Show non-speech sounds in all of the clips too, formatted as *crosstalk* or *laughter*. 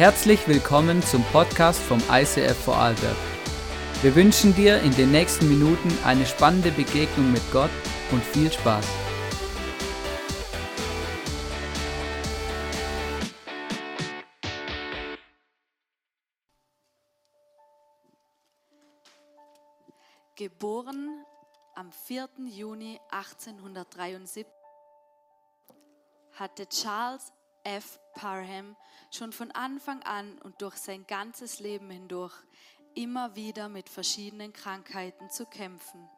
Herzlich willkommen zum Podcast vom ICF Vorarlberg. Wir wünschen dir in den nächsten Minuten eine spannende Begegnung mit Gott und viel Spaß. Geboren am 4. Juni 1873 hatte Charles F. Parham schon von Anfang an und durch sein ganzes Leben hindurch immer wieder mit verschiedenen Krankheiten zu kämpfen.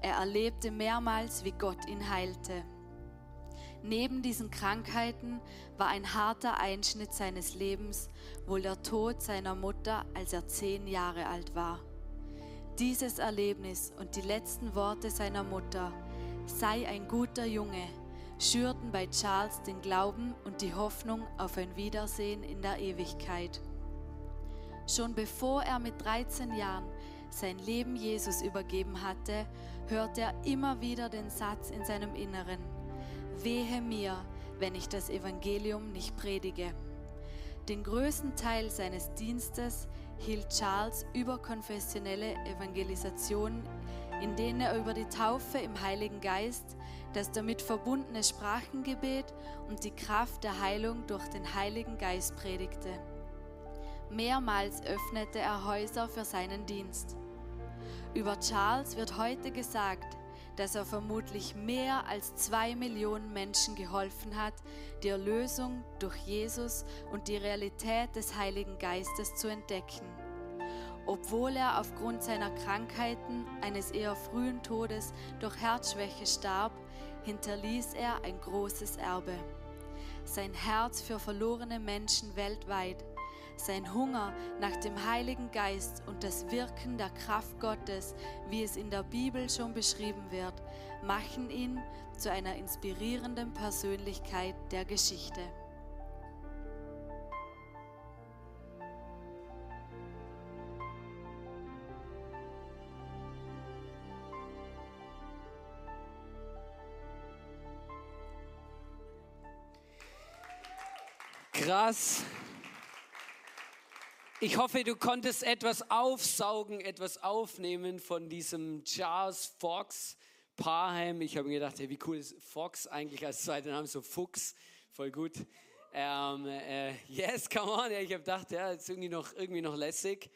Er erlebte mehrmals, wie Gott ihn heilte. Neben diesen Krankheiten war ein harter Einschnitt seines Lebens wohl der Tod seiner Mutter, als er zehn Jahre alt war. Dieses Erlebnis und die letzten Worte seiner Mutter, sei ein guter Junge, schürten bei Charles den Glauben und die Hoffnung auf ein Wiedersehen in der Ewigkeit. Schon bevor er mit 13 Jahren sein Leben Jesus übergeben hatte, hörte er immer wieder den Satz in seinem Inneren, Wehe mir, wenn ich das Evangelium nicht predige. Den größten Teil seines Dienstes hielt Charles überkonfessionelle Evangelisationen, in denen er über die Taufe im Heiligen Geist, das damit verbundene Sprachengebet und die Kraft der Heilung durch den Heiligen Geist predigte. Mehrmals öffnete er Häuser für seinen Dienst. Über Charles wird heute gesagt, dass er vermutlich mehr als zwei Millionen Menschen geholfen hat, die Erlösung durch Jesus und die Realität des Heiligen Geistes zu entdecken. Obwohl er aufgrund seiner Krankheiten eines eher frühen Todes durch Herzschwäche starb, hinterließ er ein großes Erbe. Sein Herz für verlorene Menschen weltweit, sein Hunger nach dem Heiligen Geist und das Wirken der Kraft Gottes, wie es in der Bibel schon beschrieben wird, machen ihn zu einer inspirierenden Persönlichkeit der Geschichte. Krass. Ich hoffe, du konntest etwas aufsaugen, etwas aufnehmen von diesem Charles Fox Parham. Ich habe mir gedacht, hey, wie cool ist Fox eigentlich als zweiter Name, so Fuchs, voll gut. Ähm, äh, yes, come on. Ich habe gedacht, ja, ist irgendwie noch, irgendwie noch lässig.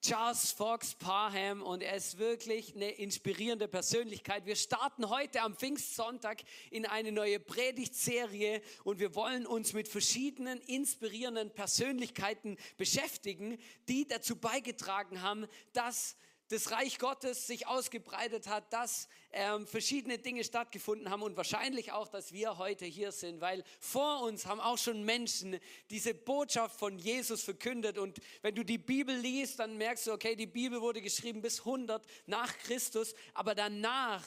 Charles Fox Parham und er ist wirklich eine inspirierende Persönlichkeit. Wir starten heute am Pfingstsonntag in eine neue Predigtserie und wir wollen uns mit verschiedenen inspirierenden Persönlichkeiten beschäftigen, die dazu beigetragen haben, dass das Reich Gottes sich ausgebreitet hat, dass ähm, verschiedene Dinge stattgefunden haben und wahrscheinlich auch, dass wir heute hier sind, weil vor uns haben auch schon Menschen diese Botschaft von Jesus verkündet und wenn du die Bibel liest, dann merkst du, okay, die Bibel wurde geschrieben bis 100 nach Christus, aber danach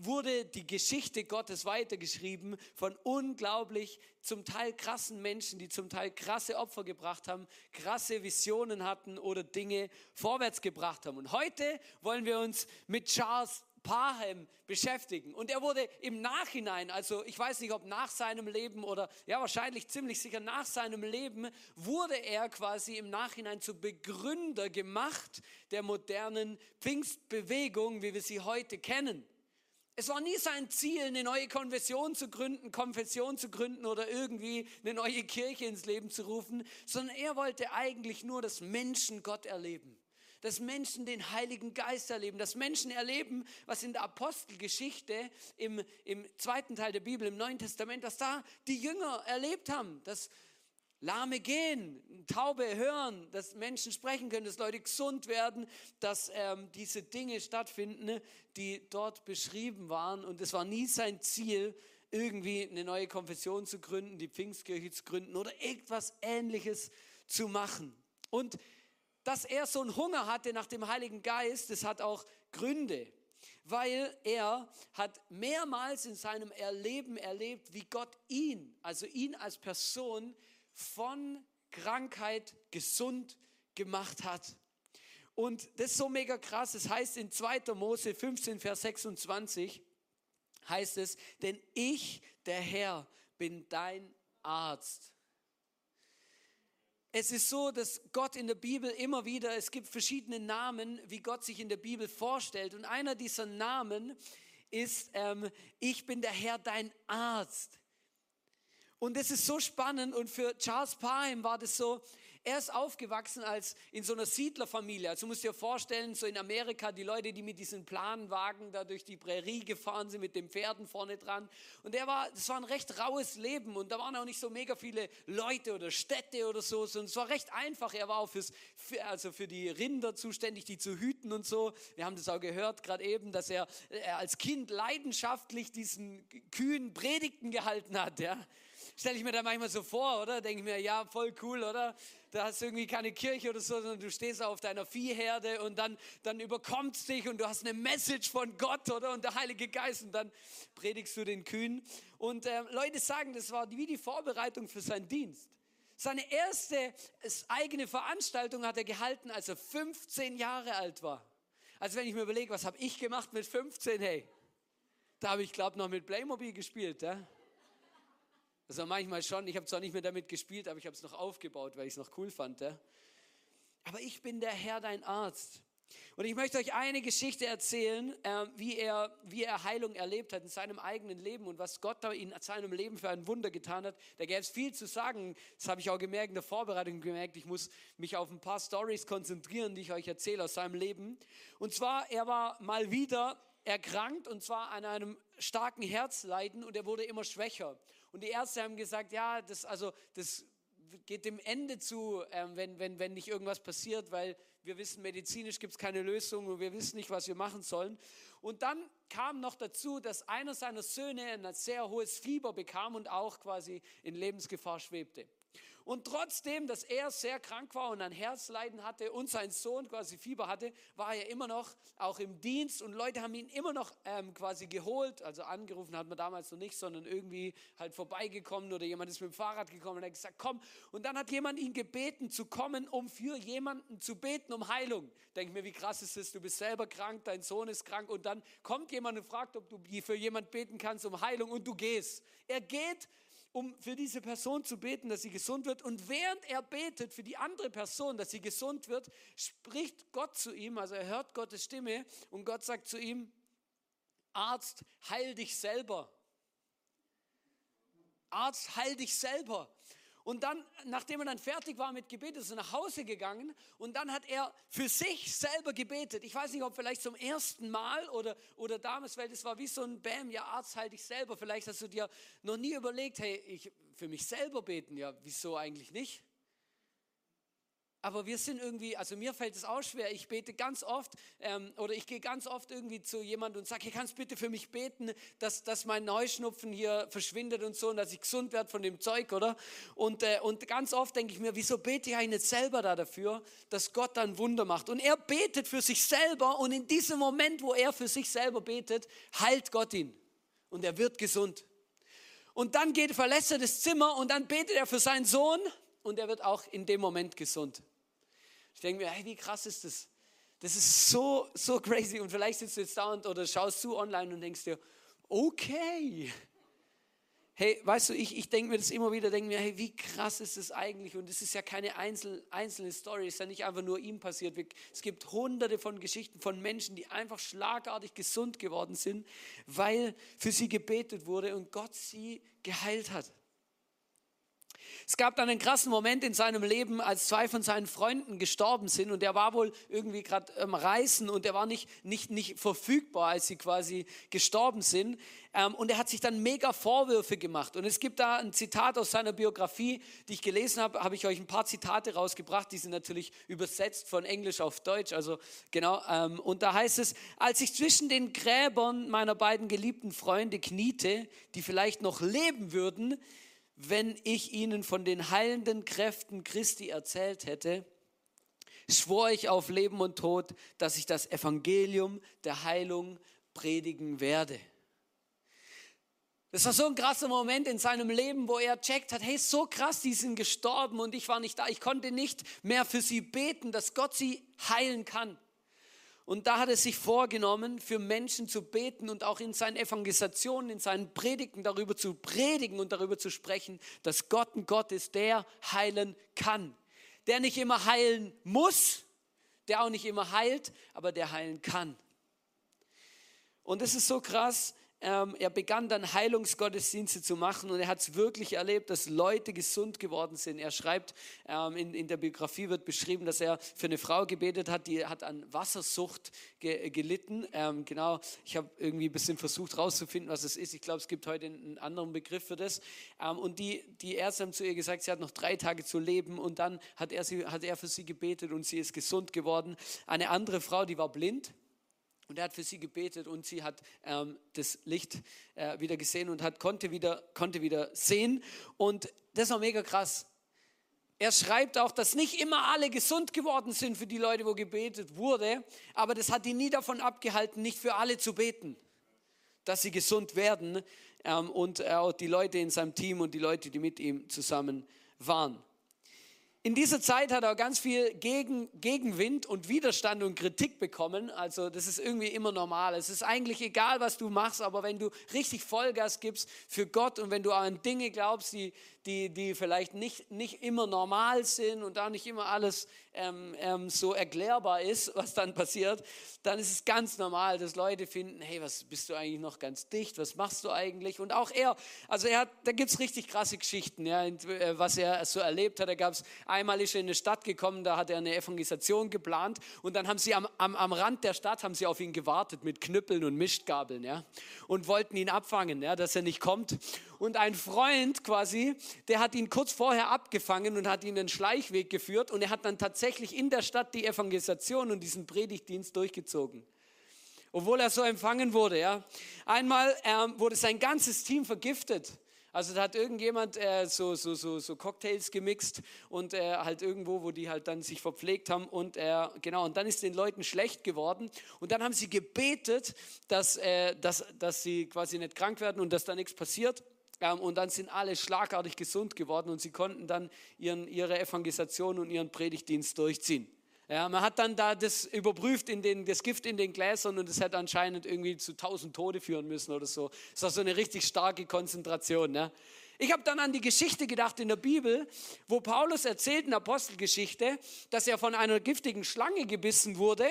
wurde die Geschichte Gottes weitergeschrieben von unglaublich zum Teil krassen Menschen, die zum Teil krasse Opfer gebracht haben, krasse Visionen hatten oder Dinge vorwärts gebracht haben. Und heute wollen wir uns mit Charles Parham beschäftigen. Und er wurde im Nachhinein, also ich weiß nicht, ob nach seinem Leben oder ja wahrscheinlich ziemlich sicher nach seinem Leben, wurde er quasi im Nachhinein zu Begründer gemacht der modernen Pfingstbewegung, wie wir sie heute kennen. Es war nie sein Ziel, eine neue Konfession zu gründen, Konfession zu gründen oder irgendwie eine neue Kirche ins Leben zu rufen, sondern er wollte eigentlich nur, dass Menschen Gott erleben. Dass Menschen den Heiligen Geist erleben, dass Menschen erleben, was in der Apostelgeschichte im, im zweiten Teil der Bibel, im Neuen Testament, dass da die Jünger erlebt haben, dass Lahme gehen, Taube hören, dass Menschen sprechen können, dass Leute gesund werden, dass ähm, diese Dinge stattfinden, die dort beschrieben waren. Und es war nie sein Ziel, irgendwie eine neue Konfession zu gründen, die Pfingstkirche zu gründen oder irgendwas Ähnliches zu machen. Und dass er so einen Hunger hatte nach dem Heiligen Geist, das hat auch Gründe, weil er hat mehrmals in seinem Erleben erlebt, wie Gott ihn, also ihn als Person, von Krankheit gesund gemacht hat. Und das ist so mega krass. Es das heißt in 2. Mose 15, Vers 26, heißt es, denn ich, der Herr, bin dein Arzt. Es ist so, dass Gott in der Bibel immer wieder, es gibt verschiedene Namen, wie Gott sich in der Bibel vorstellt. Und einer dieser Namen ist, ähm, ich bin der Herr, dein Arzt. Und das ist so spannend und für Charles Parham war das so, er ist aufgewachsen als in so einer Siedlerfamilie. Also du musst dir vorstellen, so in Amerika, die Leute, die mit diesen Planwagen da durch die Prärie gefahren sind, mit den Pferden vorne dran. Und er war, das war ein recht raues Leben und da waren auch nicht so mega viele Leute oder Städte oder so, sondern es war recht einfach. Er war auch fürs, für, also für die Rinder zuständig, die zu hüten und so. Wir haben das auch gehört gerade eben, dass er, er als Kind leidenschaftlich diesen Kühen Predigten gehalten hat, ja stelle ich mir da manchmal so vor, oder? Denke ich mir, ja, voll cool, oder? Da hast du irgendwie keine Kirche oder so, sondern du stehst auf deiner Viehherde und dann, dann überkommt es dich und du hast eine Message von Gott, oder? Und der Heilige Geist und dann predigst du den Kühen. Und äh, Leute sagen, das war wie die Vorbereitung für seinen Dienst. Seine erste eigene Veranstaltung hat er gehalten, als er 15 Jahre alt war. Also wenn ich mir überlege, was habe ich gemacht mit 15, hey, da habe ich glaube noch mit Playmobil gespielt. Ja? Also manchmal schon, ich habe zwar nicht mehr damit gespielt, aber ich habe es noch aufgebaut, weil ich es noch cool fand. Ja? Aber ich bin der Herr, dein Arzt. Und ich möchte euch eine Geschichte erzählen, äh, wie, er, wie er Heilung erlebt hat in seinem eigenen Leben und was Gott da in seinem Leben für ein Wunder getan hat. Da gäbe es viel zu sagen. Das habe ich auch gemerkt in der Vorbereitung gemerkt. Ich muss mich auf ein paar Stories konzentrieren, die ich euch erzähle aus seinem Leben. Und zwar, er war mal wieder erkrankt und zwar an einem starken Herzleiden und er wurde immer schwächer. Und die Ärzte haben gesagt, ja, das, also, das geht dem Ende zu, äh, wenn, wenn, wenn nicht irgendwas passiert, weil wir wissen, medizinisch gibt es keine Lösung und wir wissen nicht, was wir machen sollen. Und dann kam noch dazu, dass einer seiner Söhne ein sehr hohes Fieber bekam und auch quasi in Lebensgefahr schwebte. Und trotzdem, dass er sehr krank war und ein Herzleiden hatte und sein Sohn quasi Fieber hatte, war er immer noch auch im Dienst und Leute haben ihn immer noch ähm, quasi geholt. Also angerufen hat man damals noch nicht, sondern irgendwie halt vorbeigekommen oder jemand ist mit dem Fahrrad gekommen und hat gesagt, komm. Und dann hat jemand ihn gebeten zu kommen, um für jemanden zu beten, um Heilung. Denk mir, wie krass ist es, du bist selber krank, dein Sohn ist krank und dann kommt jemand und fragt, ob du für jemand beten kannst um Heilung und du gehst. Er geht um für diese Person zu beten, dass sie gesund wird. Und während er betet für die andere Person, dass sie gesund wird, spricht Gott zu ihm, also er hört Gottes Stimme und Gott sagt zu ihm, Arzt, heil dich selber. Arzt, heil dich selber. Und dann, nachdem er dann fertig war mit Gebet, ist er nach Hause gegangen und dann hat er für sich selber gebetet. Ich weiß nicht, ob vielleicht zum ersten Mal oder, oder damals, weil das war wie so ein Bam, ja Arzt, halt dich selber. Vielleicht hast du dir noch nie überlegt, hey, ich für mich selber beten, ja, wieso eigentlich nicht? Aber wir sind irgendwie, also mir fällt es auch schwer. Ich bete ganz oft ähm, oder ich gehe ganz oft irgendwie zu jemandem und sage, hier kannst bitte für mich beten, dass, dass mein Neuschnupfen hier verschwindet und so und dass ich gesund werde von dem Zeug, oder? Und, äh, und ganz oft denke ich mir, wieso bete ich eigentlich nicht selber da dafür, dass Gott dann Wunder macht? Und er betet für sich selber und in diesem Moment, wo er für sich selber betet, heilt Gott ihn und er wird gesund. Und dann geht, verlässt er das Zimmer und dann betet er für seinen Sohn und er wird auch in dem Moment gesund. Ich denke mir, hey, wie krass ist das? Das ist so, so crazy. Und vielleicht sitzt du jetzt da und, oder schaust du online und denkst dir, okay. Hey, weißt du, ich, ich denke mir das immer wieder, denke mir, hey, wie krass ist das eigentlich? Und es ist ja keine einzel, einzelne Story, es ist ja nicht einfach nur ihm passiert. Es gibt hunderte von Geschichten von Menschen, die einfach schlagartig gesund geworden sind, weil für sie gebetet wurde und Gott sie geheilt hat. Es gab dann einen krassen Moment in seinem Leben, als zwei von seinen Freunden gestorben sind und er war wohl irgendwie gerade am Reisen und er war nicht, nicht, nicht verfügbar, als sie quasi gestorben sind. Ähm, und er hat sich dann mega Vorwürfe gemacht. Und es gibt da ein Zitat aus seiner Biografie, die ich gelesen habe, habe ich euch ein paar Zitate rausgebracht, die sind natürlich übersetzt von Englisch auf Deutsch. Also genau. Ähm, und da heißt es, als ich zwischen den Gräbern meiner beiden geliebten Freunde kniete, die vielleicht noch leben würden, wenn ich ihnen von den heilenden Kräften Christi erzählt hätte, schwor ich auf Leben und Tod, dass ich das Evangelium der Heilung predigen werde. Das war so ein krasser Moment in seinem Leben, wo er checkt hat, hey, so krass, die sind gestorben und ich war nicht da. Ich konnte nicht mehr für sie beten, dass Gott sie heilen kann. Und da hat er sich vorgenommen, für Menschen zu beten und auch in seinen Evangelisationen, in seinen Predigten darüber zu predigen und darüber zu sprechen, dass Gott ein Gott ist, der heilen kann. der nicht immer heilen muss, der auch nicht immer heilt, aber der heilen kann. Und das ist so krass, ähm, er begann dann Heilungsgottesdienste zu machen und er hat es wirklich erlebt, dass Leute gesund geworden sind. Er schreibt, ähm, in, in, der Biografie wird beschrieben, dass er für eine Frau gebetet hat, die hat an Wassersucht ge, gelitten. Ähm, genau, ich habe irgendwie ein bisschen versucht herauszufinden, was es ist. Ich glaube, es gibt heute einen anderen Begriff für das. Ähm, und die, die Ärzte haben zu ihr gesagt, sie hat noch drei Tage zu leben und dann hat er, sie, hat er für sie gebetet und sie ist gesund geworden. Eine andere Frau, die war blind und er hat für sie gebetet und sie hat ähm, das Licht äh, wieder gesehen und hat, konnte, wieder, konnte wieder sehen. Und das war mega krass. Er schreibt auch, dass nicht immer alle gesund geworden sind für die Leute, wo gebetet wurde, aber das hat ihn nie davon abgehalten, nicht für alle zu beten, dass sie gesund werden ähm, und auch die Leute in seinem Team und die Leute, die mit ihm zusammen waren. In dieser Zeit hat er ganz viel Gegen, Gegenwind und Widerstand und Kritik bekommen. Also das ist irgendwie immer normal. Es ist eigentlich egal, was du machst, aber wenn du richtig Vollgas gibst für Gott und wenn du an Dinge glaubst, die, die, die vielleicht nicht, nicht immer normal sind und da nicht immer alles ähm, ähm, so erklärbar ist, was dann passiert, dann ist es ganz normal, dass Leute finden, hey, was bist du eigentlich noch ganz dicht, was machst du eigentlich? Und auch er, also er hat, da gibt es richtig krasse Geschichten, ja, äh, was er so erlebt hat. Da gab es, einmal ist er in eine Stadt gekommen, da hat er eine Evangelisation geplant und dann haben sie am, am, am Rand der Stadt, haben sie auf ihn gewartet mit Knüppeln und Mischgabeln, ja, und wollten ihn abfangen, ja, dass er nicht kommt. Und ein Freund quasi, der hat ihn kurz vorher abgefangen und hat ihn den Schleichweg geführt und er hat dann tatsächlich in der Stadt die Evangelisation und diesen Predigtdienst durchgezogen. Obwohl er so empfangen wurde, ja. Einmal ähm, wurde sein ganzes Team vergiftet. Also da hat irgendjemand äh, so, so, so, so Cocktails gemixt und äh, halt irgendwo, wo die halt dann sich verpflegt haben und äh, genau, und dann ist den Leuten schlecht geworden und dann haben sie gebetet, dass, äh, dass, dass sie quasi nicht krank werden und dass da nichts passiert. Ähm, und dann sind alle schlagartig gesund geworden und sie konnten dann ihren, ihre Evangelisation und ihren Predigtdienst durchziehen. Ja, man hat dann da das überprüft, in den, das Gift in den Gläsern und es hat anscheinend irgendwie zu tausend Tode führen müssen oder so. Das war so eine richtig starke Konzentration. Ja. Ich habe dann an die Geschichte gedacht in der Bibel, wo Paulus erzählt in Apostelgeschichte, dass er von einer giftigen Schlange gebissen wurde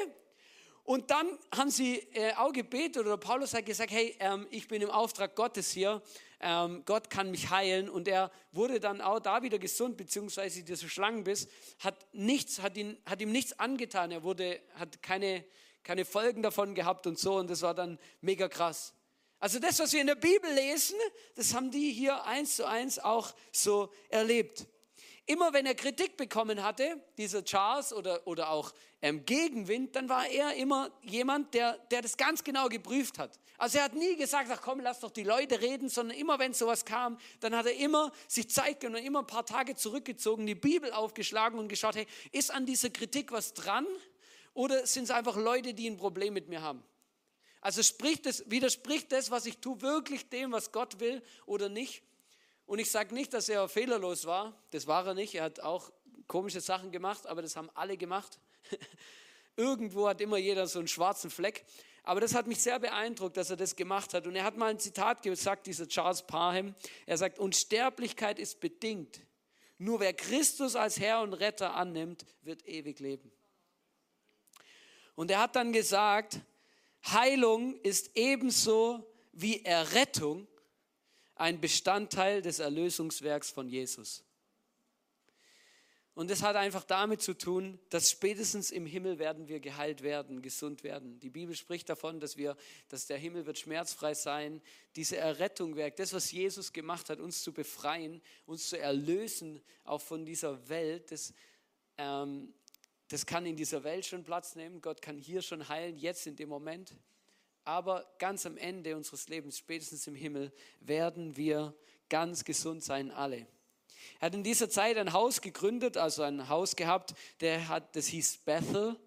und dann haben sie äh, auch gebetet oder Paulus hat gesagt, hey, ähm, ich bin im Auftrag Gottes hier, ähm, Gott kann mich heilen. Und er wurde dann auch da wieder gesund, beziehungsweise dieser Schlangenbiss hat, nichts, hat, ihn, hat ihm nichts angetan. Er wurde, hat keine, keine Folgen davon gehabt und so. Und das war dann mega krass. Also das, was wir in der Bibel lesen, das haben die hier eins zu eins auch so erlebt. Immer wenn er Kritik bekommen hatte, dieser Charles oder, oder auch ähm, Gegenwind, dann war er immer jemand, der, der das ganz genau geprüft hat. Also er hat nie gesagt, ach komm, lass doch die Leute reden, sondern immer wenn sowas kam, dann hat er immer sich Zeit genommen, immer ein paar Tage zurückgezogen, die Bibel aufgeschlagen und geschaut, hey, ist an dieser Kritik was dran oder sind es einfach Leute, die ein Problem mit mir haben? Also spricht das, widerspricht das, was ich tue, wirklich dem, was Gott will oder nicht? Und ich sage nicht, dass er fehlerlos war. Das war er nicht. Er hat auch komische Sachen gemacht, aber das haben alle gemacht. *laughs* Irgendwo hat immer jeder so einen schwarzen Fleck. Aber das hat mich sehr beeindruckt, dass er das gemacht hat. Und er hat mal ein Zitat gesagt, dieser Charles Parham. Er sagt, Unsterblichkeit ist bedingt. Nur wer Christus als Herr und Retter annimmt, wird ewig leben. Und er hat dann gesagt, Heilung ist ebenso wie Errettung ein Bestandteil des Erlösungswerks von Jesus. Und das hat einfach damit zu tun, dass spätestens im Himmel werden wir geheilt werden, gesund werden. Die Bibel spricht davon, dass wir, dass der Himmel wird schmerzfrei sein. Diese Errettung Werk, das, was Jesus gemacht hat, uns zu befreien, uns zu erlösen, auch von dieser Welt, das, ähm, das kann in dieser Welt schon Platz nehmen. Gott kann hier schon heilen, jetzt in dem Moment aber ganz am Ende unseres Lebens, spätestens im Himmel, werden wir ganz gesund sein, alle. Er hat in dieser Zeit ein Haus gegründet, also ein Haus gehabt, der hat, das hieß Bethel.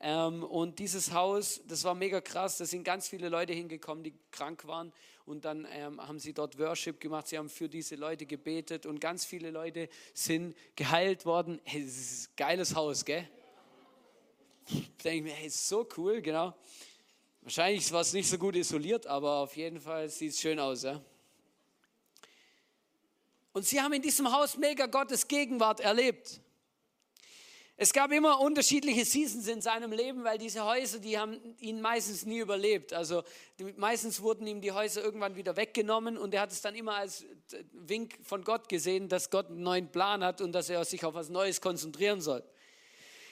Ähm, und dieses Haus, das war mega krass, da sind ganz viele Leute hingekommen, die krank waren. Und dann ähm, haben sie dort Worship gemacht, sie haben für diese Leute gebetet und ganz viele Leute sind geheilt worden. Hey, das ist ein geiles Haus, gell? Da denke ich mir, hey, ist so cool, genau. Wahrscheinlich war es nicht so gut isoliert, aber auf jeden Fall sieht es schön aus. Ja? Und sie haben in diesem Haus mega Gottes Gegenwart erlebt. Es gab immer unterschiedliche Seasons in seinem Leben, weil diese Häuser, die haben ihn meistens nie überlebt. Also die, meistens wurden ihm die Häuser irgendwann wieder weggenommen und er hat es dann immer als Wink von Gott gesehen, dass Gott einen neuen Plan hat und dass er sich auf was Neues konzentrieren soll.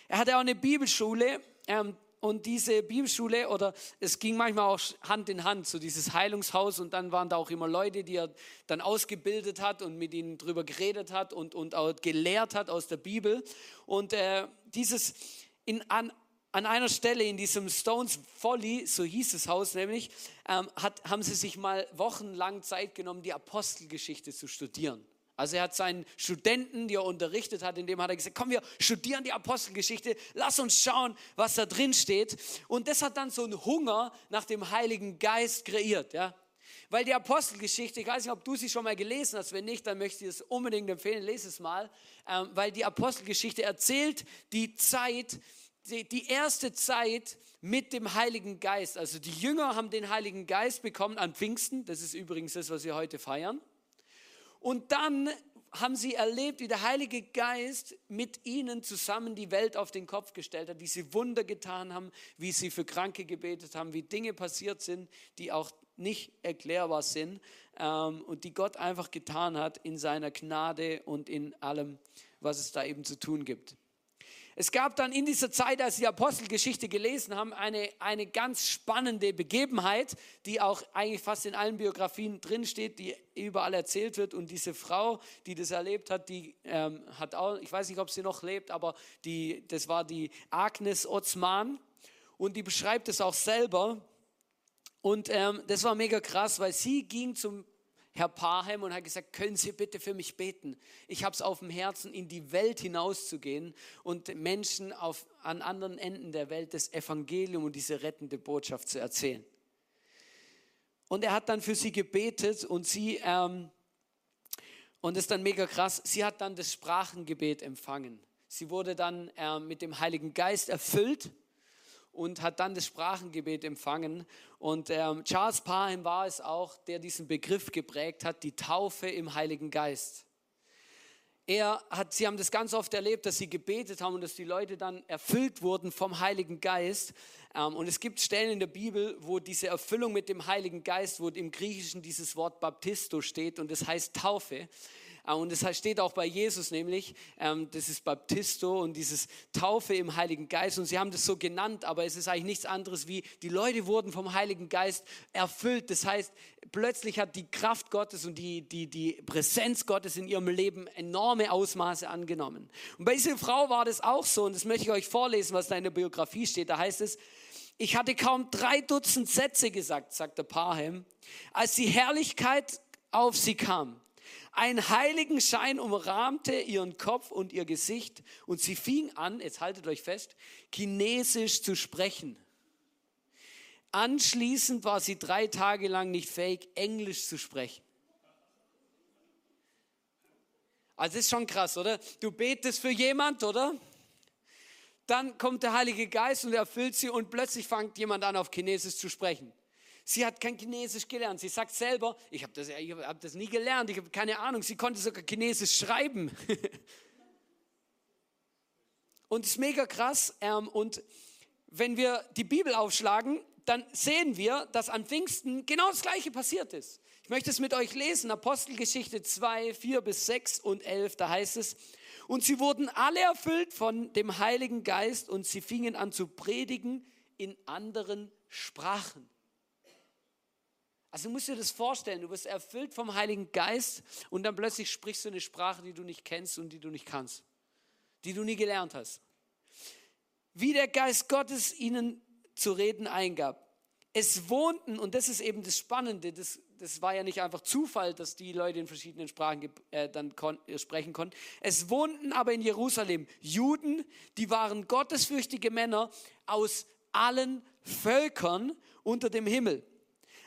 Er hatte auch eine Bibelschule, ähm, und diese Bibelschule oder es ging manchmal auch Hand in Hand, so dieses Heilungshaus und dann waren da auch immer Leute, die er dann ausgebildet hat und mit ihnen drüber geredet hat und, und auch gelehrt hat aus der Bibel. Und äh, dieses in, an, an einer Stelle in diesem Stones Folly, so hieß das Haus nämlich, ähm, hat, haben sie sich mal wochenlang Zeit genommen, die Apostelgeschichte zu studieren. Also er hat seinen Studenten, die er unterrichtet hat, in dem hat er gesagt, komm, wir studieren die Apostelgeschichte, lass uns schauen, was da drin steht. Und das hat dann so einen Hunger nach dem Heiligen Geist kreiert, ja. Weil die Apostelgeschichte, ich weiß nicht, ob du sie schon mal gelesen hast, wenn nicht, dann möchte ich es unbedingt empfehlen, lese es mal, ähm, weil die Apostelgeschichte erzählt die Zeit, die, die erste Zeit mit dem Heiligen Geist. Also die Jünger haben den Heiligen Geist bekommen an Pfingsten, das ist übrigens das, was wir heute feiern. Und dann haben sie erlebt, wie der Heilige Geist mit ihnen zusammen die Welt auf den Kopf gestellt hat, wie sie Wunder getan haben, wie sie für Kranke gebetet haben, wie Dinge passiert sind, die auch nicht erklärbar sind ähm, und die Gott einfach getan hat in seiner Gnade und in allem, was es da eben zu tun gibt. Es gab dann in dieser Zeit, als die Apostelgeschichte gelesen haben, eine, eine ganz spannende Begebenheit, die auch eigentlich fast in allen Biografien drinsteht, die überall erzählt wird. Und diese Frau, die das erlebt hat, die ähm, hat auch, ich weiß nicht, ob sie noch lebt, aber die, das war die Agnes Otzman. Und die beschreibt es auch selber. Und ähm, das war mega krass, weil sie ging zum Herr Parham und hat gesagt, können Sie bitte für mich beten? Ich habe es auf dem Herzen, in die Welt hinauszugehen und Menschen auf, an anderen Enden der Welt das Evangelium und diese rettende Botschaft zu erzählen. Und er hat dann für sie gebetet und sie, ähm, und das ist dann mega krass, sie hat dann das Sprachengebet empfangen. Sie wurde dann äh, mit dem Heiligen Geist erfüllt und hat dann das Sprachengebet empfangen. Und ähm, Charles Parham war es auch, der diesen Begriff geprägt hat, die Taufe im Heiligen Geist. Er hat, sie haben das ganz oft erlebt, dass sie gebetet haben und dass die Leute dann erfüllt wurden vom Heiligen Geist. Ähm, und es gibt Stellen in der Bibel, wo diese Erfüllung mit dem Heiligen Geist, wo im Griechischen dieses Wort Baptisto steht und das heißt Taufe. Ah, und das steht auch bei Jesus nämlich, ähm, das ist Baptisto und dieses Taufe im Heiligen Geist. Und sie haben das so genannt, aber es ist eigentlich nichts anderes wie, die Leute wurden vom Heiligen Geist erfüllt. Das heißt, plötzlich hat die Kraft Gottes und die, die, die Präsenz Gottes in ihrem Leben enorme Ausmaße angenommen. Und bei dieser Frau war das auch so, und das möchte ich euch vorlesen, was da in der Biografie steht. Da heißt es, ich hatte kaum drei Dutzend Sätze gesagt, sagt der Parham, als die Herrlichkeit auf sie kam. Ein heiligen Schein umrahmte ihren Kopf und ihr Gesicht und sie fing an, jetzt haltet euch fest, Chinesisch zu sprechen. Anschließend war sie drei Tage lang nicht fähig, Englisch zu sprechen. Also ist schon krass, oder? Du betest für jemand, oder? Dann kommt der Heilige Geist und erfüllt sie und plötzlich fängt jemand an, auf Chinesisch zu sprechen. Sie hat kein Chinesisch gelernt. Sie sagt selber, ich habe das, hab das nie gelernt, ich habe keine Ahnung. Sie konnte sogar Chinesisch schreiben. *laughs* und es ist mega krass. Ähm, und wenn wir die Bibel aufschlagen, dann sehen wir, dass an Pfingsten genau das Gleiche passiert ist. Ich möchte es mit euch lesen, Apostelgeschichte 2, 4 bis 6 und 11, da heißt es, und sie wurden alle erfüllt von dem Heiligen Geist und sie fingen an zu predigen in anderen Sprachen. Also du musst dir das vorstellen, du wirst erfüllt vom Heiligen Geist und dann plötzlich sprichst du eine Sprache, die du nicht kennst und die du nicht kannst, die du nie gelernt hast. Wie der Geist Gottes ihnen zu reden eingab. Es wohnten, und das ist eben das Spannende, das, das war ja nicht einfach Zufall, dass die Leute in verschiedenen Sprachen äh, dann kon äh, sprechen konnten. Es wohnten aber in Jerusalem Juden, die waren gottesfürchtige Männer aus allen Völkern unter dem Himmel.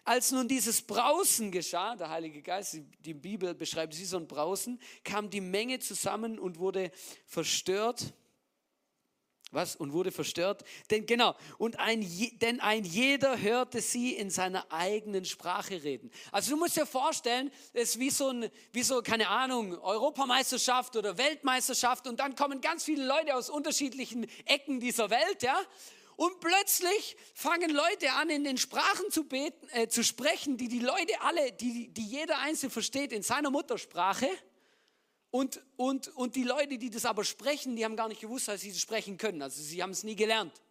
Als nun dieses Brausen geschah, der Heilige Geist, die Bibel beschreibt es wie so ein Brausen, kam die Menge zusammen und wurde verstört Was? Und wurde verstört? Denn genau, und ein, denn ein jeder hörte sie in seiner eigenen Sprache reden. Also du musst dir vorstellen, es ist wie so, ein, wie so, keine Ahnung, Europameisterschaft oder Weltmeisterschaft und dann kommen ganz viele Leute aus unterschiedlichen Ecken dieser Welt, ja. Und plötzlich fangen Leute an, in den Sprachen zu, beten, äh, zu sprechen, die die Leute alle, die, die jeder Einzelne versteht in seiner Muttersprache. Und, und, und die Leute, die das aber sprechen, die haben gar nicht gewusst, dass sie das sprechen können. Also sie haben es nie gelernt.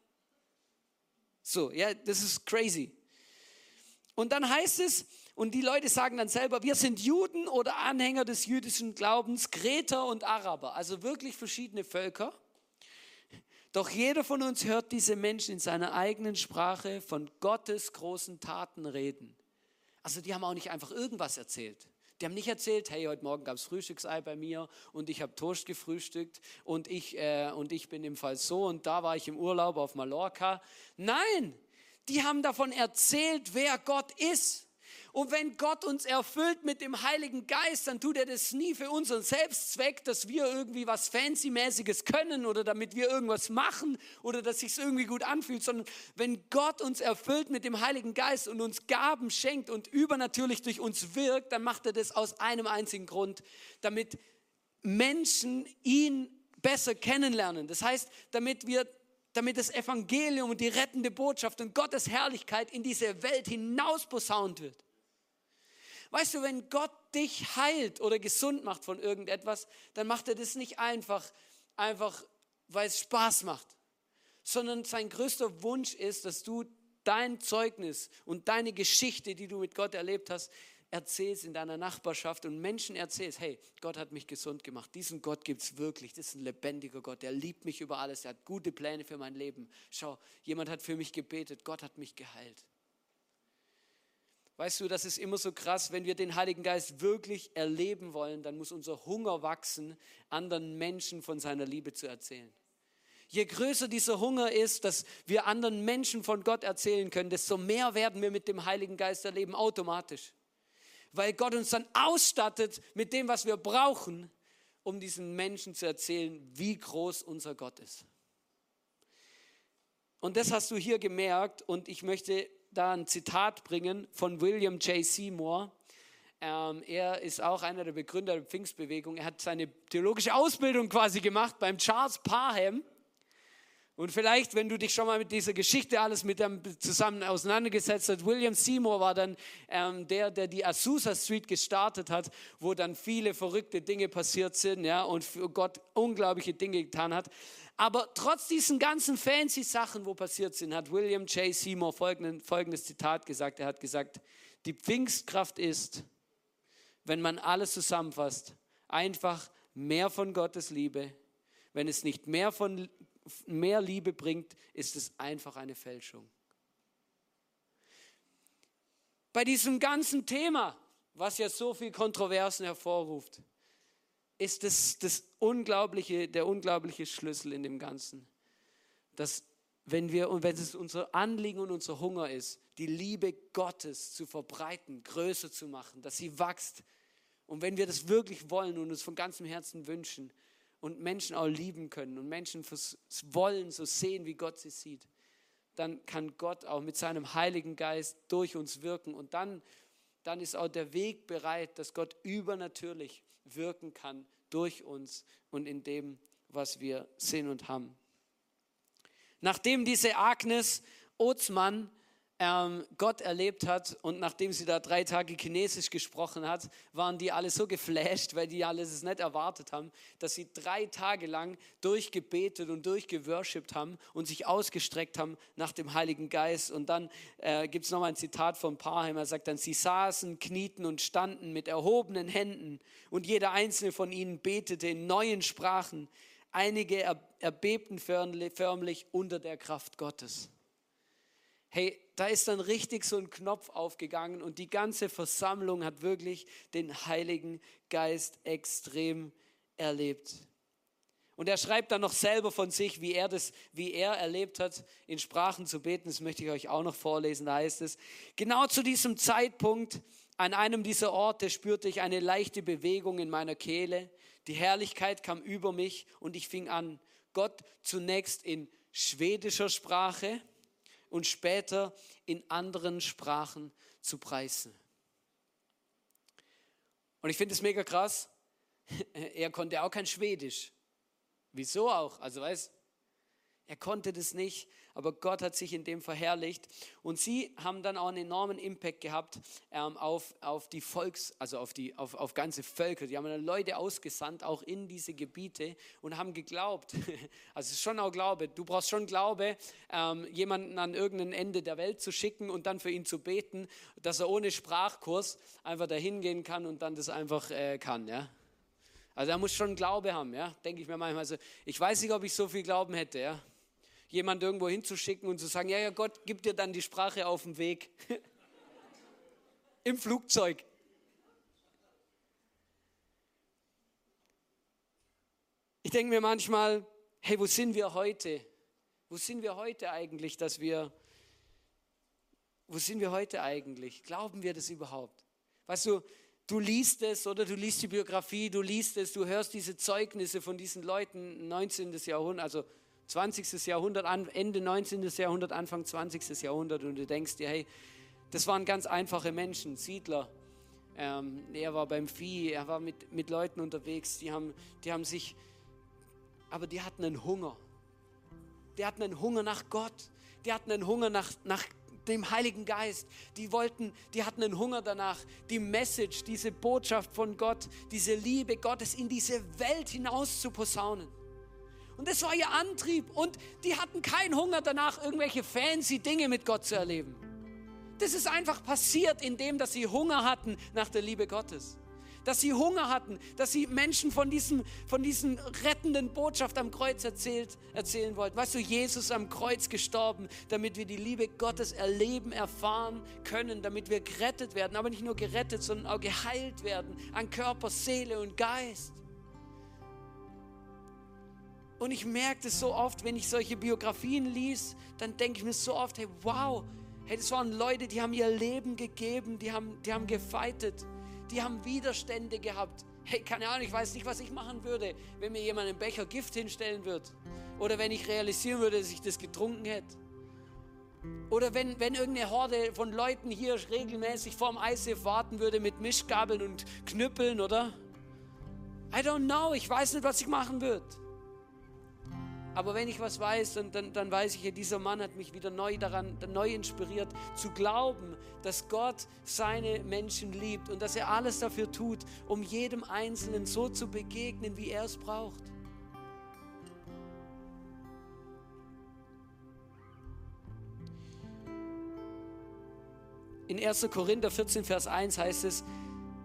So, ja, das ist crazy. Und dann heißt es, und die Leute sagen dann selber, wir sind Juden oder Anhänger des jüdischen Glaubens, Kreter und Araber, also wirklich verschiedene Völker. Doch jeder von uns hört diese Menschen in seiner eigenen Sprache von Gottes großen Taten reden. Also die haben auch nicht einfach irgendwas erzählt. Die haben nicht erzählt, hey, heute Morgen gab es Frühstücksei bei mir und ich habe Toast gefrühstückt und ich, äh, und ich bin im Fall so und da war ich im Urlaub auf Mallorca. Nein, die haben davon erzählt, wer Gott ist. Und wenn Gott uns erfüllt mit dem Heiligen Geist, dann tut er das nie für unseren Selbstzweck, dass wir irgendwie was Fancy-mäßiges können oder damit wir irgendwas machen oder dass sich irgendwie gut anfühlt, sondern wenn Gott uns erfüllt mit dem Heiligen Geist und uns Gaben schenkt und übernatürlich durch uns wirkt, dann macht er das aus einem einzigen Grund, damit Menschen ihn besser kennenlernen. Das heißt, damit wir damit das Evangelium und die rettende Botschaft und Gottes Herrlichkeit in diese Welt hinaus posaunt wird. Weißt du, wenn Gott dich heilt oder gesund macht von irgendetwas, dann macht er das nicht einfach, einfach, weil es Spaß macht, sondern sein größter Wunsch ist, dass du dein Zeugnis und deine Geschichte, die du mit Gott erlebt hast, erzählst in deiner Nachbarschaft und Menschen erzählst, hey, Gott hat mich gesund gemacht. Diesen Gott gibt es wirklich. Das ist ein lebendiger Gott. Der liebt mich über alles. Er hat gute Pläne für mein Leben. Schau, jemand hat für mich gebetet. Gott hat mich geheilt. Weißt du, das ist immer so krass, wenn wir den Heiligen Geist wirklich erleben wollen, dann muss unser Hunger wachsen, anderen Menschen von seiner Liebe zu erzählen. Je größer dieser Hunger ist, dass wir anderen Menschen von Gott erzählen können, desto mehr werden wir mit dem Heiligen Geist erleben, automatisch. Weil Gott uns dann ausstattet mit dem, was wir brauchen, um diesen Menschen zu erzählen, wie groß unser Gott ist. Und das hast du hier gemerkt und ich möchte da ein Zitat bringen von William J. Seymour. Ähm, er ist auch einer der Begründer der Pfingstbewegung. Er hat seine theologische Ausbildung quasi gemacht beim Charles Parham. Und vielleicht, wenn du dich schon mal mit dieser Geschichte alles mit dem zusammen auseinandergesetzt hast, William Seymour war dann ähm, der, der die Azusa Street gestartet hat, wo dann viele verrückte Dinge passiert sind, ja, und für Gott unglaubliche Dinge getan hat. Aber trotz diesen ganzen fancy Sachen, wo passiert sind, hat William J. Seymour folgendes Zitat gesagt. Er hat gesagt, die Pfingstkraft ist, wenn man alles zusammenfasst, einfach mehr von Gottes Liebe. Wenn es nicht mehr von mehr Liebe bringt, ist es einfach eine Fälschung. Bei diesem ganzen Thema, was ja so viel Kontroversen hervorruft, ist das, das unglaubliche, der unglaubliche Schlüssel in dem Ganzen. Dass wenn wir und wenn es unser Anliegen und unser Hunger ist, die Liebe Gottes zu verbreiten, größer zu machen, dass sie wächst. Und wenn wir das wirklich wollen und uns von ganzem Herzen wünschen und Menschen auch lieben können und Menschen wollen so sehen, wie Gott sie sieht, dann kann Gott auch mit seinem Heiligen Geist durch uns wirken. Und dann, dann ist auch der Weg bereit, dass Gott übernatürlich wirken kann durch uns und in dem, was wir sind und haben. Nachdem diese Agnes Otzmann ähm, Gott erlebt hat und nachdem sie da drei Tage Chinesisch gesprochen hat, waren die alle so geflasht, weil die alles es nicht erwartet haben, dass sie drei Tage lang durchgebetet und durchgeworshipped haben und sich ausgestreckt haben nach dem Heiligen Geist. Und dann äh, gibt es nochmal ein Zitat von Parheim, er sagt dann, sie saßen, knieten und standen mit erhobenen Händen und jeder einzelne von ihnen betete in neuen Sprachen. Einige erbebten förmlich unter der Kraft Gottes. Hey, da ist dann richtig so ein Knopf aufgegangen und die ganze Versammlung hat wirklich den Heiligen Geist extrem erlebt. Und er schreibt dann noch selber von sich, wie er das, wie er erlebt hat, in Sprachen zu beten. Das möchte ich euch auch noch vorlesen. Da heißt es: Genau zu diesem Zeitpunkt an einem dieser Orte spürte ich eine leichte Bewegung in meiner Kehle. Die Herrlichkeit kam über mich und ich fing an, Gott zunächst in schwedischer Sprache und später in anderen Sprachen zu preisen. Und ich finde es mega krass. *laughs* Er konnte auch kein Schwedisch. Wieso auch? Also weißt, er konnte das nicht aber Gott hat sich in dem verherrlicht. Und sie haben dann auch einen enormen Impact gehabt ähm, auf, auf die Volks-, also auf, die, auf, auf ganze Völker. Die haben dann Leute ausgesandt, auch in diese Gebiete und haben geglaubt. *laughs* Also es ist schon auch Glaube. Du brauchst schon Glaube, ähm, jemanden an irgendein Ende der Welt zu schicken und dann für ihn zu beten, dass er ohne Sprachkurs einfach dahin gehen kann und dann das einfach äh, kann. Ja? Also er muss schon Glaube haben, ja, denke ich mir manchmal. Also ich weiß nicht, ob ich so viel Glauben hätte, ja jemand irgendwo hinzuschicken und zu sagen, ja, ja, Gott gibt dir dann die Sprache auf dem Weg. *laughs* Im Flugzeug. Ich denke mir manchmal, hey, wo sind wir heute? Wo sind wir heute eigentlich, dass wir, wo sind wir heute eigentlich? Glauben wir das überhaupt? Weißt du, du liest es oder du liest die Biografie, du liest es, du hörst diese Zeugnisse von diesen Leuten 19. Jahrhundert, also 20. Jahrhundert, Ende 19. Jahrhundert, Anfang 20. Jahrhundert und du denkst dir, hey, das waren ganz einfache Menschen, Siedler. Ähm, er war beim Vieh, er war mit, mit Leuten unterwegs, die haben, die haben sich, aber die hatten einen Hunger. Die hatten einen Hunger nach Gott, die hatten einen Hunger nach, nach dem Heiligen Geist. Die wollten, die hatten einen Hunger danach, die Message, diese Botschaft von Gott, diese Liebe Gottes in diese Welt hinaus zu posaunen. Und das war ihr Antrieb. Und die hatten keinen Hunger danach, irgendwelche fancy Dinge mit Gott zu erleben. Das ist einfach passiert, indem dass sie Hunger hatten nach der Liebe Gottes. Dass sie Hunger hatten, dass sie Menschen von diesem, von diesem rettenden Botschaft am Kreuz erzählt, erzählen wollten. Weißt du, Jesus am Kreuz gestorben, damit wir die Liebe Gottes erleben, erfahren können, damit wir gerettet werden. Aber nicht nur gerettet, sondern auch geheilt werden an Körper, Seele und Geist. Und ich merke das so oft, wenn ich solche Biografien lies, dann denke ich mir so oft, hey, wow, hey, das waren Leute, die haben ihr Leben gegeben, die haben, die haben gefeitet, die haben Widerstände gehabt. Hey, keine Ahnung, ich weiß nicht, was ich machen würde, wenn mir jemand einen Becher Gift hinstellen würde. Oder wenn ich realisieren würde, dass ich das getrunken hätte. Oder wenn, wenn irgendeine Horde von Leuten hier regelmäßig vorm ICF warten würde mit Mischgabeln und Knüppeln, oder? I don't know, ich weiß nicht, was ich machen würde. Aber wenn ich was weiß, dann, dann, dann weiß ich, dieser Mann hat mich wieder neu daran, neu inspiriert, zu glauben, dass Gott seine Menschen liebt und dass er alles dafür tut, um jedem Einzelnen so zu begegnen, wie er es braucht. In 1. Korinther 14, Vers 1 heißt es,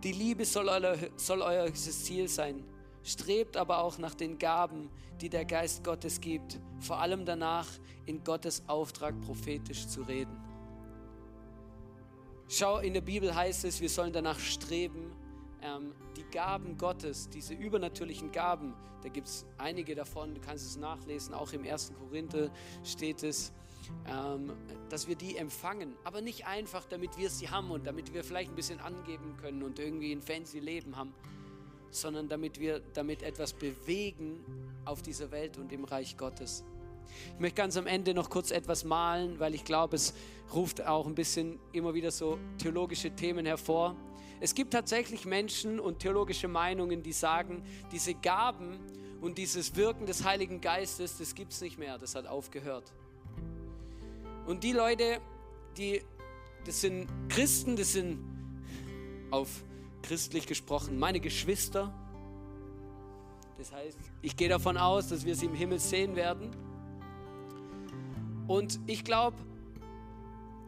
die Liebe soll euer, soll euer Ziel sein. Strebt aber auch nach den Gaben, die der Geist Gottes gibt, vor allem danach, in Gottes Auftrag prophetisch zu reden. Schau, in der Bibel heißt es, wir sollen danach streben, ähm, die Gaben Gottes, diese übernatürlichen Gaben, da gibt es einige davon, du kannst es nachlesen, auch im 1. Korinther steht es, ähm, dass wir die empfangen, aber nicht einfach, damit wir sie haben und damit wir vielleicht ein bisschen angeben können und irgendwie ein fancy Leben haben, sondern damit wir damit etwas bewegen auf dieser Welt und im Reich Gottes. Ich möchte ganz am Ende noch kurz etwas malen, weil ich glaube, es ruft auch ein bisschen immer wieder so theologische Themen hervor. Es gibt tatsächlich Menschen und theologische Meinungen, die sagen, diese Gaben und dieses Wirken des Heiligen Geistes, das gibt es nicht mehr, das hat aufgehört. Und die Leute, die, das sind Christen, das sind auf christlich gesprochen, meine Geschwister. Das heißt, ich gehe davon aus, dass wir sie im Himmel sehen werden. Und ich glaube,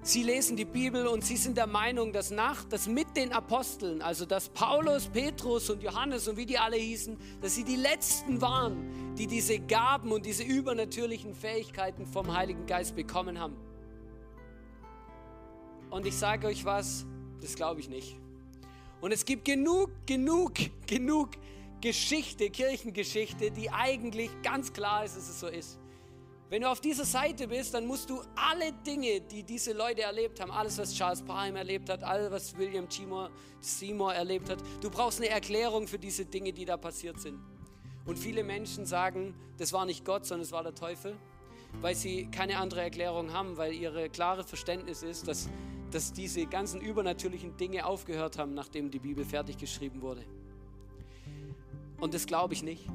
sie lesen die Bibel und sie sind der Meinung, dass nach, dass mit den Aposteln, also dass Paulus, Petrus und Johannes und wie die alle hießen, dass sie die letzten waren, die diese Gaben und diese übernatürlichen Fähigkeiten vom Heiligen Geist bekommen haben. Und ich sage euch was, das glaube ich nicht. Und es gibt genug, genug, genug Geschichte, Kirchengeschichte, die eigentlich ganz klar ist, dass es so ist. Wenn du auf dieser Seite bist, dann musst du alle Dinge, die diese Leute erlebt haben, alles, was Charles Parham erlebt hat, alles, was William Seymour erlebt hat, du brauchst eine Erklärung für diese Dinge, die da passiert sind. Und viele Menschen sagen, das war nicht Gott, sondern es war der Teufel, weil sie keine andere Erklärung haben, weil ihre klare Verständnis ist, dass, dass diese ganzen übernatürlichen Dinge aufgehört haben, nachdem die Bibel fertig geschrieben wurde. Und das glaube ich nicht.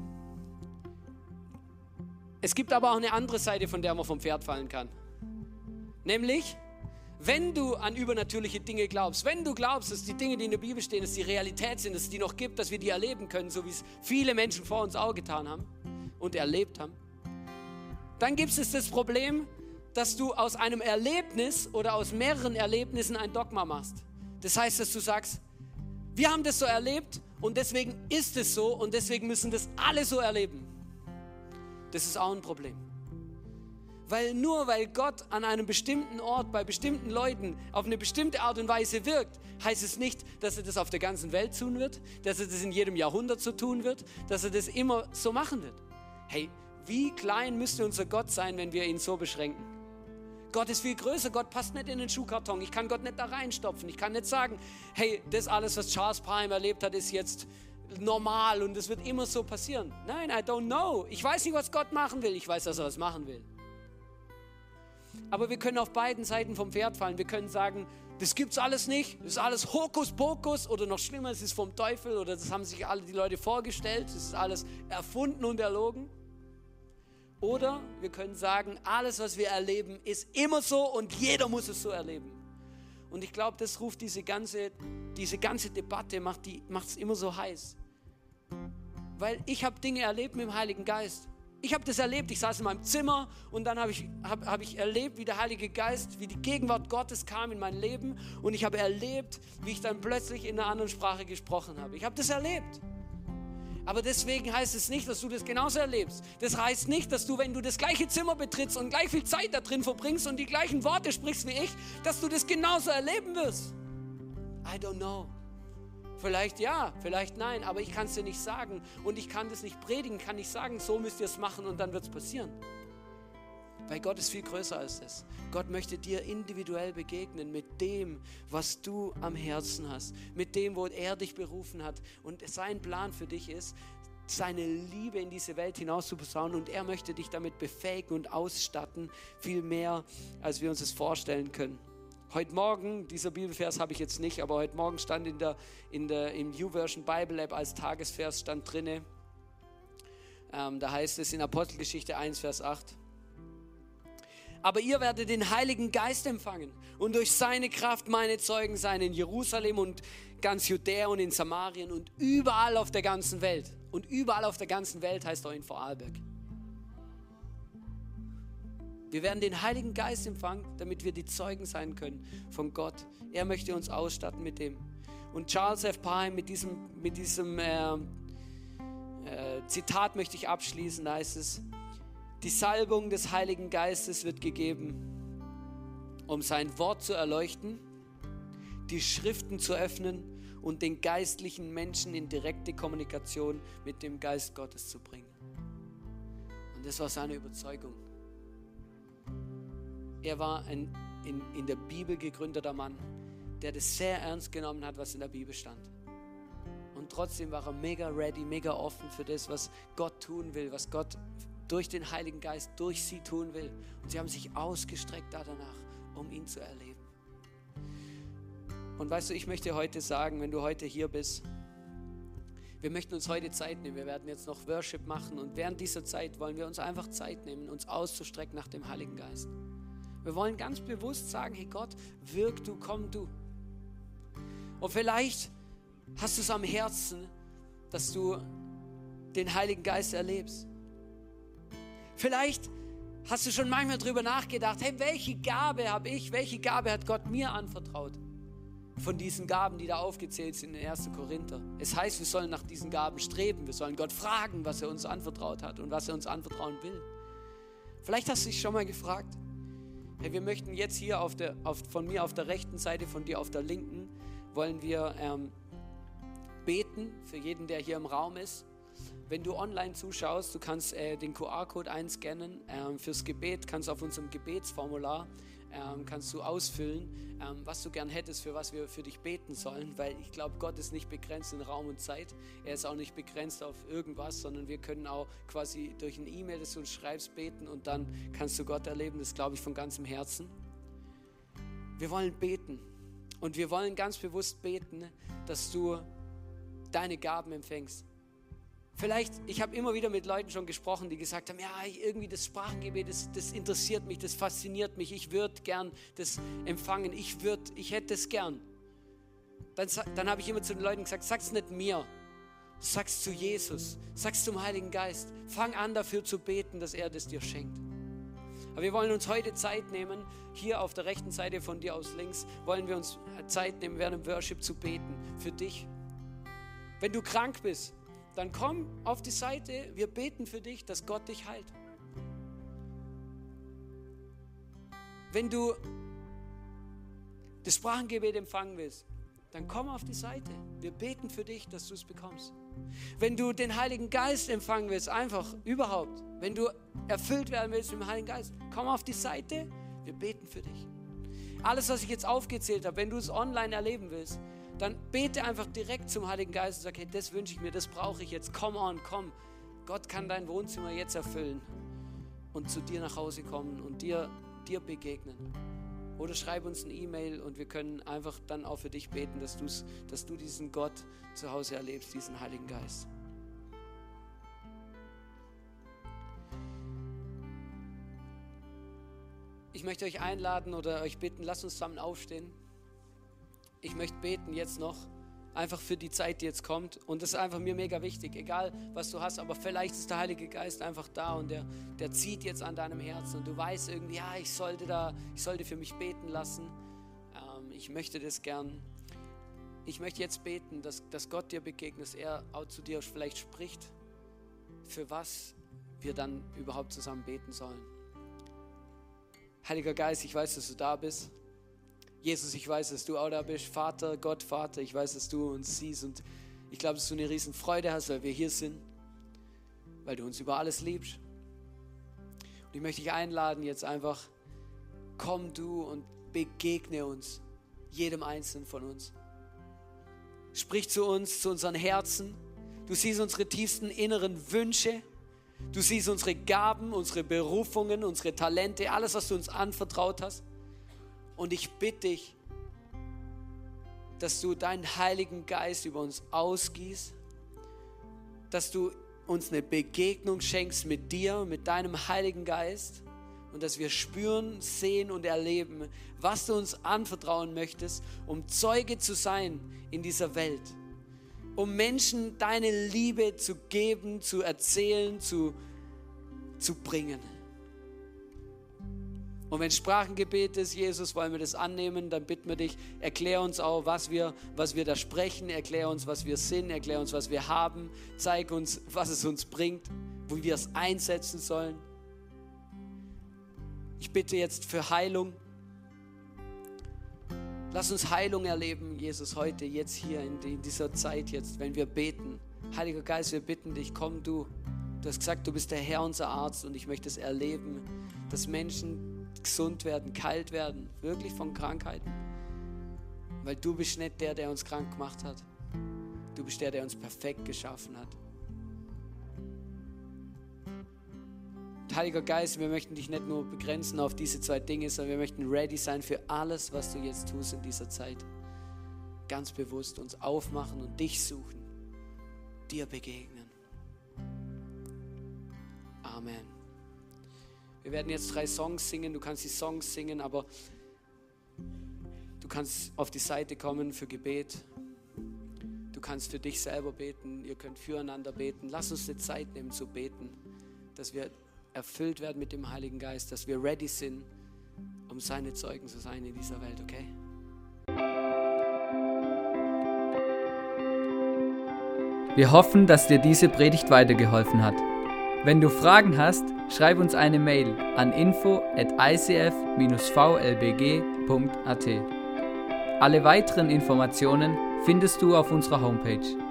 Es gibt aber auch eine andere Seite, von der man vom Pferd fallen kann. Nämlich, wenn du an übernatürliche Dinge glaubst, wenn du glaubst, dass die Dinge, die in der Bibel stehen, dass die Realität sind, dass es die noch gibt, dass wir die erleben können, so wie es viele Menschen vor uns auch getan haben und erlebt haben, dann gibt es das Problem, dass du aus einem Erlebnis oder aus mehreren Erlebnissen ein Dogma machst. Das heißt, dass du sagst, wir haben das so erlebt und deswegen ist es so und deswegen müssen das alle so erleben. Das ist auch ein Problem. Weil nur weil Gott an einem bestimmten Ort bei bestimmten Leuten auf eine bestimmte Art und Weise wirkt, heißt es nicht, dass er das auf der ganzen Welt tun wird, dass er das in jedem Jahrhundert so tun wird, dass er das immer so machen wird. Hey, wie klein müsste unser Gott sein, wenn wir ihn so beschränken? Gott ist viel größer, Gott passt nicht in den Schuhkarton. Ich kann Gott nicht da reinstopfen. Ich kann nicht sagen, hey, das alles, was Charles Prime erlebt hat, ist jetzt normal und es wird immer so passieren. Nein, I don't know. Ich weiß nicht, was Gott machen will. Ich weiß, dass er was machen will. Aber wir können auf beiden Seiten vom Pferd fallen. Wir können sagen, das gibt's alles nicht, das ist alles Hokuspokus oder noch schlimmer, es ist vom Teufel oder das haben sich alle die Leute vorgestellt, das ist alles erfunden und erlogen. Oder wir können sagen, alles, was wir erleben, ist immer so und jeder muss es so erleben. Und ich glaube, das ruft diese ganze, diese ganze Debatte, macht es immer so heiß. Weil ich habe Dinge erlebt mit dem Heiligen Geist. Ich habe das erlebt. Ich saß in meinem Zimmer und dann habe ich, hab, hab ich erlebt, wie der Heilige Geist, wie die Gegenwart Gottes kam in mein Leben. Und ich habe erlebt, wie ich dann plötzlich in einer anderen Sprache gesprochen habe. Ich habe das erlebt. Aber deswegen heißt es nicht, dass du das genauso erlebst. Das heißt nicht, dass du, wenn du das gleiche Zimmer betrittst und gleich viel Zeit da drin verbringst und die gleichen Worte sprichst wie ich, dass du das genauso erleben wirst. I don't know. Vielleicht ja, vielleicht nein, aber ich kann es dir nicht sagen und ich kann das nicht predigen, kann nicht sagen, so müsst ihr es machen und dann wird es passieren. Weil Gott ist viel größer als das. Gott möchte dir individuell begegnen mit dem, was du am Herzen hast, mit dem, wo er dich berufen hat. Und sein Plan für dich ist, seine Liebe in diese Welt hinaus zu posaunen und er möchte dich damit befähigen und ausstatten, viel mehr, als wir uns es vorstellen können. Heute Morgen, dieser Bibelvers habe ich jetzt nicht, aber heute Morgen stand in der, in der, im YouVersion Bible App als Tagesvers stand drinne. Ähm, da heißt es in Apostelgeschichte 1, Vers 8. Aber ihr werdet den Heiligen Geist empfangen und durch seine Kraft meine Zeugen sein in Jerusalem und ganz Judäa und in Samarien und überall auf der ganzen Welt. Und überall auf der ganzen Welt heißt auch in Vorarlberg. Wir werden den Heiligen Geist empfangen, damit wir die Zeugen sein können von Gott. Er möchte uns ausstatten mit dem. Und Charles F. Parham mit diesem, mit diesem äh, äh, Zitat möchte ich abschließen. Da heißt es, die Salbung des Heiligen Geistes wird gegeben, um sein Wort zu erleuchten, die Schriften zu öffnen und den geistlichen Menschen in direkte Kommunikation mit dem Geist Gottes zu bringen. Und das war seine Überzeugung. Er war ein in, in der Bibel gegründeter Mann, der das sehr ernst genommen hat, was in der Bibel stand. Und trotzdem war er mega ready, mega offen für das, was Gott tun will, was Gott durch den Heiligen Geist, durch sie tun will. Und sie haben sich ausgestreckt danach, um ihn zu erleben. Und weißt du, ich möchte heute sagen, wenn du heute hier bist, wir möchten uns heute Zeit nehmen. Wir werden jetzt noch Worship machen und während dieser Zeit wollen wir uns einfach Zeit nehmen, uns auszustrecken nach dem Heiligen Geist. Wir wollen ganz bewusst sagen, hey Gott, wirk du, komm du. Und vielleicht hast du es am Herzen, dass du den Heiligen Geist erlebst. Vielleicht hast du schon manchmal darüber nachgedacht, hey, welche Gabe habe ich, welche Gabe hat Gott mir anvertraut? Von diesen Gaben, die da aufgezählt sind in 1. Korinther. Es heißt, wir sollen nach diesen Gaben streben. Wir sollen Gott fragen, was er uns anvertraut hat und was er uns anvertrauen will. Vielleicht hast du dich schon mal gefragt, Hey, wir möchten jetzt hier auf der, auf, von mir auf der rechten Seite, von dir auf der linken, wollen wir ähm, beten für jeden, der hier im Raum ist. Wenn du online zuschaust, du kannst äh, den QR-Code einscannen. Ähm, fürs Gebet kannst du auf unserem Gebetsformular ähm, kannst du ausfüllen, ähm, was du gern hättest, für was wir für dich beten sollen, weil ich glaube, Gott ist nicht begrenzt in Raum und Zeit. Er ist auch nicht begrenzt auf irgendwas, sondern wir können auch quasi durch ein E-Mail, das du uns schreibst, beten und dann kannst du Gott erleben. Das glaube ich von ganzem Herzen. Wir wollen beten und wir wollen ganz bewusst beten, dass du deine Gaben empfängst. Vielleicht, ich habe immer wieder mit Leuten schon gesprochen, die gesagt haben, ja, irgendwie das Sprachengebet, das, das interessiert mich, das fasziniert mich, ich würde gern das empfangen, ich, würd, ich hätte es gern. Dann, dann habe ich immer zu den Leuten gesagt, sag's nicht mir, sag's zu Jesus, sag's zum Heiligen Geist. Fang an dafür zu beten, dass er das dir schenkt. Aber wir wollen uns heute Zeit nehmen, hier auf der rechten Seite von dir aus links, wollen wir uns Zeit nehmen, während dem Worship zu beten, für dich. Wenn du krank bist, dann komm auf die Seite, wir beten für dich, dass Gott dich heilt. Wenn du das Sprachengebet empfangen willst, dann komm auf die Seite. Wir beten für dich, dass du es bekommst. Wenn du den Heiligen Geist empfangen willst, einfach überhaupt, wenn du erfüllt werden willst mit dem Heiligen Geist, komm auf die Seite, wir beten für dich. Alles, was ich jetzt aufgezählt habe, wenn du es online erleben willst, dann bete einfach direkt zum Heiligen Geist und sag, hey, das wünsche ich mir, das brauche ich jetzt. Come on, komm. Gott kann dein Wohnzimmer jetzt erfüllen und zu dir nach Hause kommen und dir, dir begegnen. Oder schreib uns eine E-Mail und wir können einfach dann auch für dich beten, dass, dass du diesen Gott zu Hause erlebst, diesen Heiligen Geist. Ich möchte euch einladen oder euch bitten, lasst uns zusammen aufstehen ich möchte beten jetzt noch, einfach für die Zeit, die jetzt kommt. Und das ist einfach mir mega wichtig, egal was du hast, aber vielleicht ist der Heilige Geist einfach da und der, der zieht jetzt an deinem Herzen und du weißt irgendwie, ja, ich sollte da, ich sollte für mich beten lassen. Ähm, ich möchte das gern. Ich möchte jetzt beten, dass, dass Gott dir begegnet, dass er auch zu dir vielleicht spricht, für was wir dann überhaupt zusammen beten sollen. Heiliger Geist, ich weiß, dass du da bist. Jesus, ich weiß, dass du auch da bist. Vater, Gott, Vater, ich weiß, dass du uns siehst. Und ich glaube, dass du eine riesen Freude hast, weil wir hier sind, weil du uns über alles liebst. Und ich möchte dich einladen, jetzt einfach, komm du und begegne uns, jedem Einzelnen von uns. Sprich zu uns, zu unseren Herzen. Du siehst unsere tiefsten inneren Wünsche. Du siehst unsere Gaben, unsere Berufungen, unsere Talente, alles, was du uns anvertraut hast. Und ich bitte dich, dass du deinen Heiligen Geist über uns ausgießt, dass du uns eine Begegnung schenkst mit dir, mit deinem Heiligen Geist und dass wir spüren, sehen und erleben, was du uns anvertrauen möchtest, um Zeuge zu sein in dieser Welt, um Menschen deine Liebe zu geben, zu erzählen, zu, zu bringen. Und wenn Sprachengebet ist, Jesus, wollen wir das annehmen, dann bitten wir dich, erklär uns auch, was wir, was wir da sprechen, erklär uns, was wir sind, erklär uns, was wir haben, zeig uns, was es uns bringt, wo wir es einsetzen sollen. Ich bitte jetzt für Heilung. Lass uns Heilung erleben, Jesus, heute, jetzt hier, in dieser Zeit jetzt, wenn wir beten. Heiliger Geist, wir bitten dich, komm du. Du hast gesagt, du bist der Herr, unser Arzt und ich möchte es erleben, dass Menschen gesund werden, kalt werden, wirklich von Krankheiten. Weil du bist nicht der, der uns krank gemacht hat. Du bist der, der uns perfekt geschaffen hat. Und Heiliger Geist, wir möchten dich nicht nur begrenzen auf diese zwei Dinge, sondern wir möchten ready sein für alles, was du jetzt tust in dieser Zeit. Ganz bewusst uns aufmachen und dich suchen, dir begegnen. Amen. Wir werden jetzt drei Songs singen. Du kannst die Songs singen, aber du kannst auf die Seite kommen für Gebet. Du kannst für dich selber beten. Ihr könnt füreinander beten. Lass uns eine Zeit nehmen zu beten, dass wir erfüllt werden mit dem Heiligen Geist, dass wir ready sind, um seine Zeugen zu sein in dieser Welt, okay? Wir hoffen, dass dir diese Predigt weitergeholfen hat. Wenn du Fragen hast, schreib uns eine Mail an info at icf-vlbg.at. Alle weiteren Informationen findest du auf unserer Homepage.